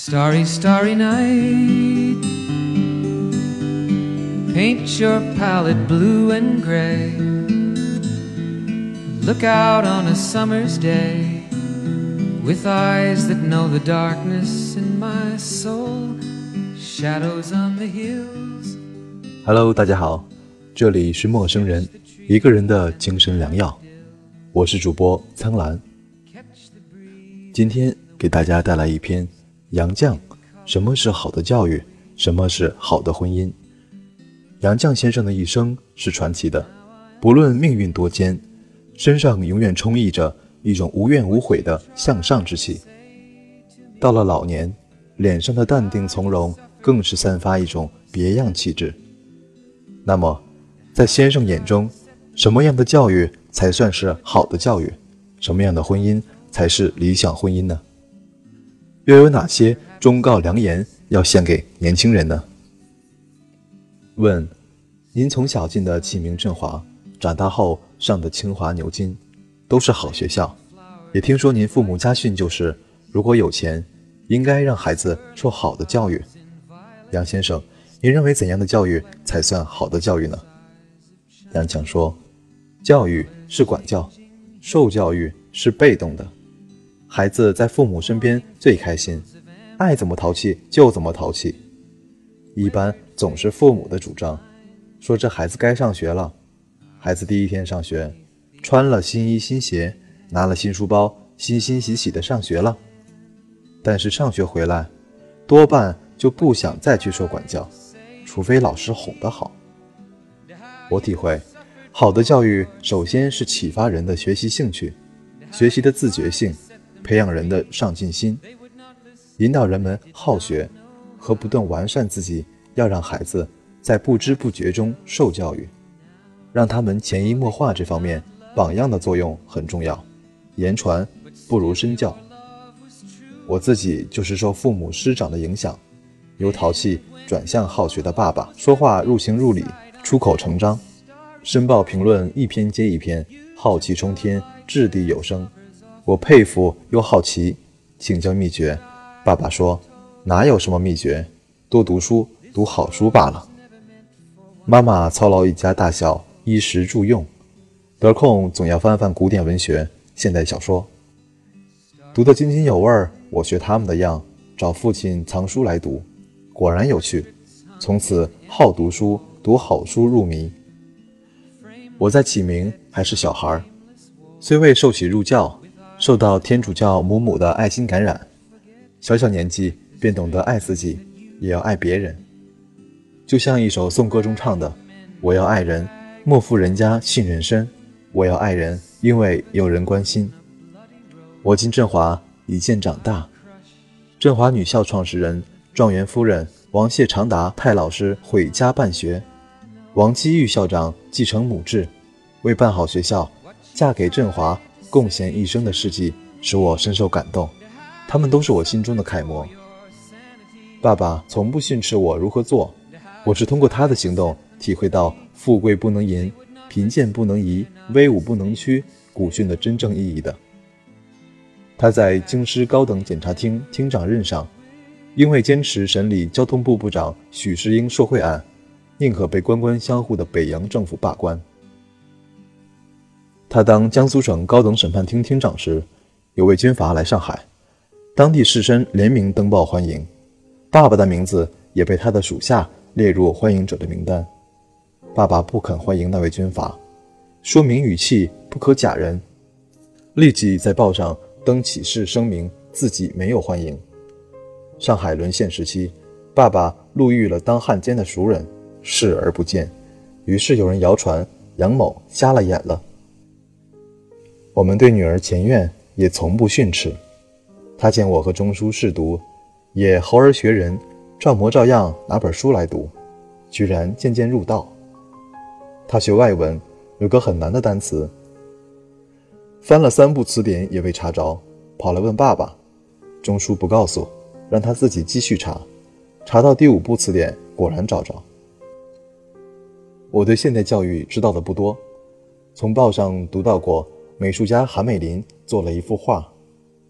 Starry, starry night. Paint your palette blue and gray. Look out on a summer's day with eyes that know the darkness in my soul. Shadows on the hills. Hello，大家好，这里是陌生人，一个人的精神良药。我是主播苍兰，今天给大家带来一篇杨绛：什么是好的教育？什么是好的婚姻？杨绛先生的一生是传奇的，不论命运多艰，身上永远充溢着一种无怨无悔的向上之气。到了老年，脸上的淡定从容更是散发一种别样气质。那么，在先生眼中，什么样的教育才算是好的教育？什么样的婚姻才是理想婚姻呢？又有哪些忠告良言要献给年轻人呢？问：您从小进的启明振华，长大后上的清华牛津，都是好学校。也听说您父母家训就是：如果有钱，应该让孩子受好的教育。杨先生，您认为怎样的教育才算好的教育呢？杨强说：教育是管教，受教育是被动的。孩子在父母身边最开心，爱怎么淘气就怎么淘气。一般总是父母的主张，说这孩子该上学了。孩子第一天上学，穿了新衣新鞋，拿了新书包，欣欣喜喜的上学了。但是上学回来，多半就不想再去受管教，除非老师哄得好。我体会，好的教育首先是启发人的学习兴趣，学习的自觉性，培养人的上进心，引导人们好学。和不断完善自己，要让孩子在不知不觉中受教育，让他们潜移默化。这方面榜样的作用很重要，言传不如身教。我自己就是受父母师长的影响，由淘气转向好学的爸爸，说话入情入理，出口成章，申报评论一篇接一篇，浩气冲天，掷地有声。我佩服又好奇，请教秘诀。爸爸说。哪有什么秘诀？多读书，读好书罢了。妈妈操劳一家大小，衣食住用，得空总要翻翻古典文学、现代小说，读得津津有味儿。我学他们的样，找父亲藏书来读，果然有趣。从此好读书，读好书入迷。我在启明还是小孩儿，虽未受洗入教，受到天主教母母的爱心感染，小小年纪。便懂得爱自己，也要爱别人。就像一首颂歌中唱的：“我要爱人，莫负人家信任深；我要爱人，因为有人关心。”我进振华一见长大，振华女校创始人状元夫人王谢长达派老师毁家办学，王基玉校长继承母志，为办好学校，嫁给振华，贡献一生的事迹，使我深受感动。他们都是我心中的楷模。爸爸从不训斥我如何做，我是通过他的行动体会到“富贵不能淫，贫贱不能移，威武不能屈”古训的真正意义的。他在京师高等检察厅厅长任上，因为坚持审理交通部部长许世英受贿案，宁可被官官相护的北洋政府罢官。他当江苏省高等审判厅厅长时，有位军阀来上海，当地士绅联名登报欢迎。爸爸的名字也被他的属下列入欢迎者的名单。爸爸不肯欢迎那位军阀，说明语气不可假人，立即在报上登启事声明自己没有欢迎。上海沦陷时期，爸爸路遇了当汉奸的熟人，视而不见，于是有人谣传杨某瞎了眼了。我们对女儿前院也从不训斥，他见我和钟书试读。也猴儿学人，照模照样拿本书来读，居然渐渐入道。他学外文，有个很难的单词，翻了三部词典也未查着，跑来问爸爸，钟书不告诉，让他自己继续查，查到第五部词典，果然找着。我对现代教育知道的不多，从报上读到过美术家韩美林做了一幅画，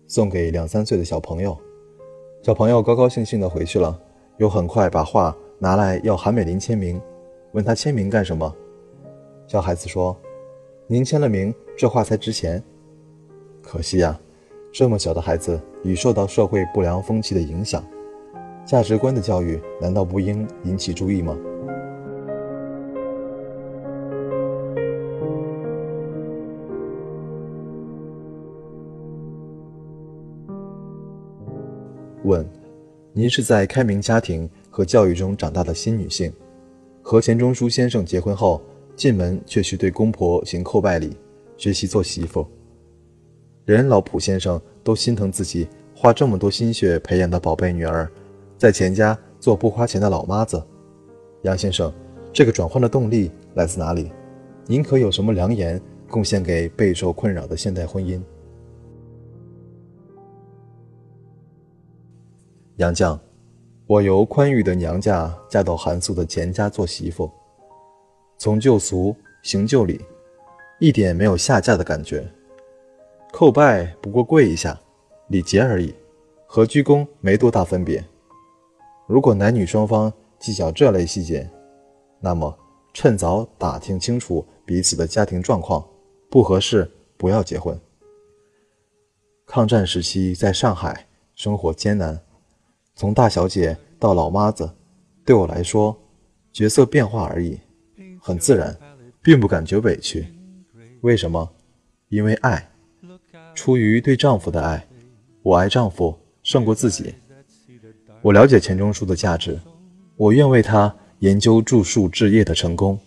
送给两三岁的小朋友。小朋友高高兴兴地回去了，又很快把画拿来要韩美林签名，问他签名干什么？小孩子说：“您签了名，这画才值钱。”可惜呀，这么小的孩子已受到社会不良风气的影响，价值观的教育难道不应引起注意吗？问：您是在开明家庭和教育中长大的新女性，和钱钟书先生结婚后，进门却需对公婆行叩拜礼，学习做媳妇。连老普先生都心疼自己花这么多心血培养的宝贝女儿，在钱家做不花钱的老妈子。杨先生，这个转换的动力来自哪里？您可有什么良言贡献给备受困扰的现代婚姻？杨绛，我由宽裕的娘家嫁到寒素的钱家做媳妇，从旧俗行旧礼，一点没有下嫁的感觉。叩拜不过跪一下，礼节而已，和鞠躬没多大分别。如果男女双方计较这类细节，那么趁早打听清楚彼此的家庭状况，不合适不要结婚。抗战时期在上海生活艰难。从大小姐到老妈子，对我来说，角色变化而已，很自然，并不感觉委屈。为什么？因为爱，出于对丈夫的爱，我爱丈夫胜过自己。我了解钱钟书的价值，我愿为他研究著述置业的成功，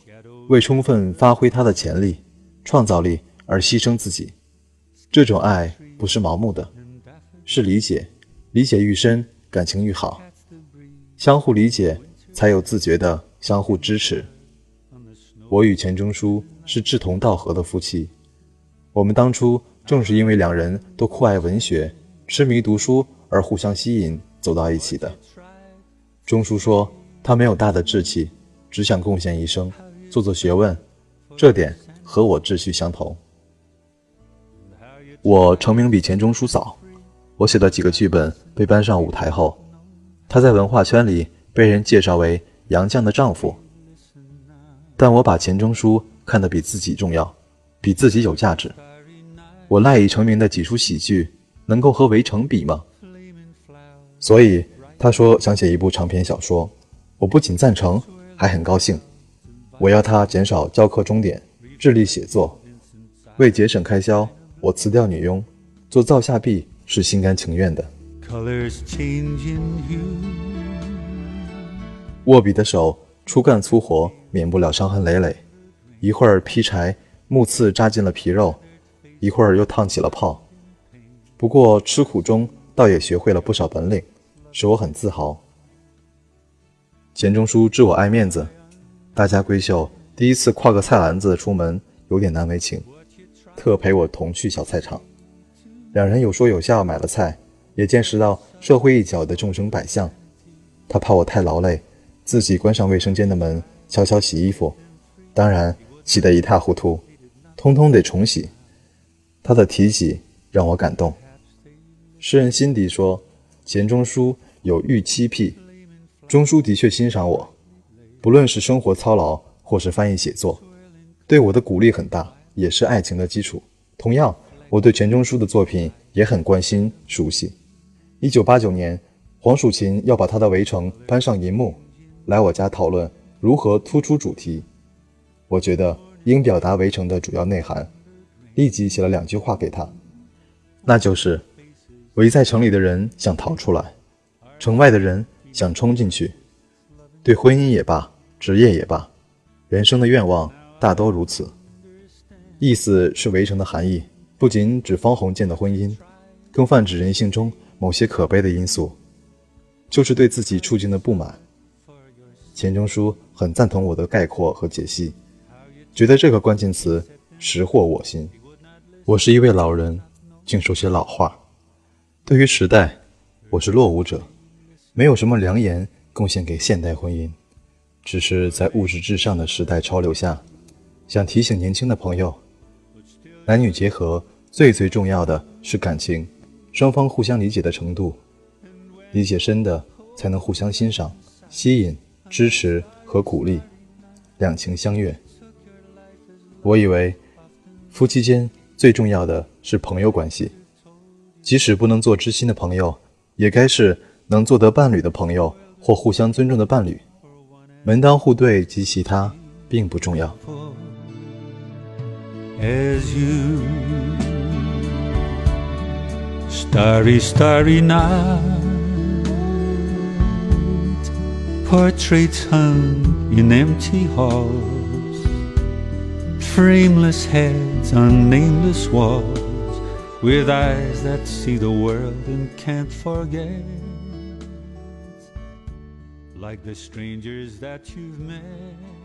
为充分发挥他的潜力、创造力而牺牲自己。这种爱不是盲目的，是理解，理解愈深。感情愈好，相互理解，才有自觉的相互支持。我与钱钟书是志同道合的夫妻，我们当初正是因为两人都酷爱文学、痴迷读书而互相吸引走到一起的。钟书说他没有大的志气，只想贡献一生，做做学问，这点和我志趣相投。我成名比钱钟书早。我写的几个剧本被搬上舞台后，他在文化圈里被人介绍为杨绛的丈夫。但我把钱钟书看得比自己重要，比自己有价值。我赖以成名的几出喜剧，能够和《围城》比吗？所以他说想写一部长篇小说，我不仅赞成，还很高兴。我要他减少教课钟点，致力写作。为节省开销，我辞掉女佣，做灶下婢。是心甘情愿的。握笔的手粗干粗活，免不了伤痕累累。一会儿劈柴，木刺扎进了皮肉；一会儿又烫起了泡。不过吃苦中，倒也学会了不少本领，使我很自豪。钱钟书知我爱面子，大家闺秀第一次挎个菜篮子出门，有点难为情，特陪我同去小菜场。两人有说有笑买了菜，也见识到社会一角的众生百相。他怕我太劳累，自己关上卫生间的门，悄悄洗衣服，当然洗得一塌糊涂，通通得重洗。他的提起让我感动。诗人辛迪说：“钱钟书有预期癖。”钟书的确欣赏我，不论是生活操劳或是翻译写作，对我的鼓励很大，也是爱情的基础。同样。我对钱钟书的作品也很关心熟悉。一九八九年，黄蜀芹要把他的《围城》搬上银幕，来我家讨论如何突出主题。我觉得应表达《围城》的主要内涵，立即写了两句话给他，那就是围在城里的人想逃出来，城外的人想冲进去。对婚姻也罢，职业也罢，人生的愿望大多如此。意思是《围城》的含义。不仅指方鸿渐的婚姻，更泛指人性中某些可悲的因素，就是对自己处境的不满。钱钟书很赞同我的概括和解析，觉得这个关键词识获我心。我是一位老人，竟说些老话。对于时代，我是落伍者，没有什么良言贡献给现代婚姻，只是在物质至上的时代潮流下，想提醒年轻的朋友，男女结合。最最重要的是感情，双方互相理解的程度。理解深的才能互相欣赏、吸引、支持和鼓励，两情相悦。我以为，夫妻间最重要的是朋友关系，即使不能做知心的朋友，也该是能做得伴侣的朋友或互相尊重的伴侣。门当户对及其他并不重要。as you. Starry, starry night, portraits hung in empty halls, frameless heads on nameless walls, with eyes that see the world and can't forget. Like the strangers that you've met